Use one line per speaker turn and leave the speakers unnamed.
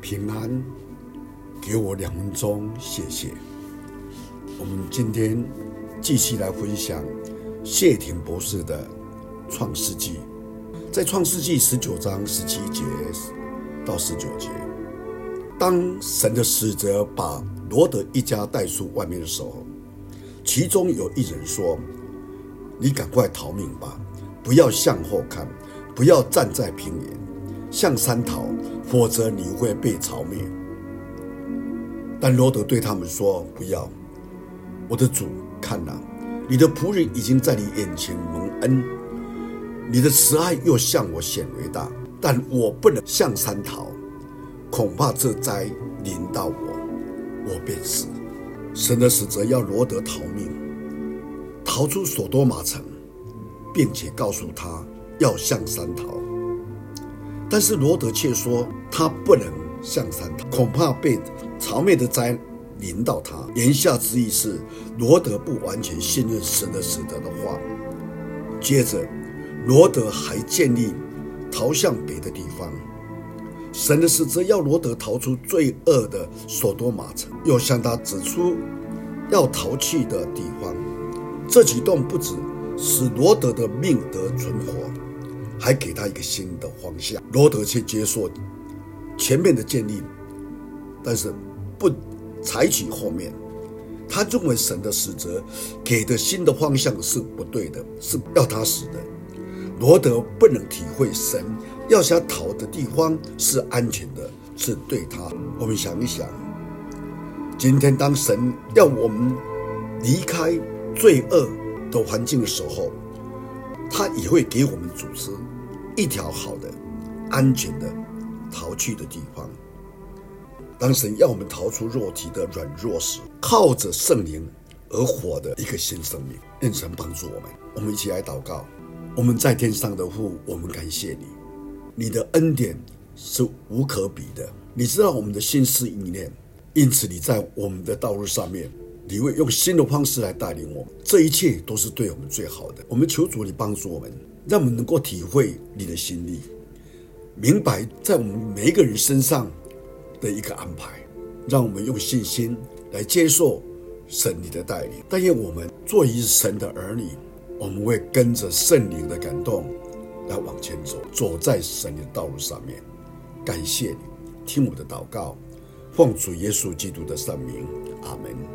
平安，给我两分钟，谢谢。我们今天继续来分享谢霆博士的《创世纪》。在《创世纪》十九章十七节到十九节，当神的使者把罗德一家带出外面的时候，其中有一人说：“你赶快逃命吧，不要向后看，不要站在平原，向山逃，否则你会被剿灭。”但罗得对他们说：“不要。”我的主，看哪，你的仆人已经在你眼前蒙恩，你的慈爱又向我显为大，但我不能向山逃，恐怕这灾临到我，我便死。神的使者要罗得逃命，逃出所多玛城，并且告诉他要向山逃，但是罗德却说他不能向山，恐怕被朝灭的灾。临到他，言下之意是罗德不完全信任神的使者的话。接着，罗德还建议逃向别的地方。神的使者要罗德逃出罪恶的所多玛城，又向他指出要逃去的地方。这举动不止使罗德的命得存活，还给他一个新的方向。罗德却接受前面的建议，但是不。采取后面，他认为神的使者给的新的方向是不对的，是要他死的。罗德不能体会神要想逃的地方是安全的，是对他。我们想一想，今天当神要我们离开罪恶的环境的时候，他也会给我们组织一条好的、安全的逃去的地方。当神要我们逃出肉体的软弱时，靠着圣灵而活的一个新生命，愿神帮助我们。我们一起来祷告：我们在天上的父，我们感谢你，你的恩典是无可比的。你知道我们的心思意念，因此你在我们的道路上面，你会用新的方式来带领我们。这一切都是对我们最好的。我们求主你帮助我们，让我们能够体会你的心意，明白在我们每一个人身上。的一个安排，让我们用信心来接受神你的带领。但愿我们作为神的儿女，我们会跟着圣灵的感动来往前走，走在神的道路上面。感谢你，听我的祷告，奉主耶稣基督的圣名，阿门。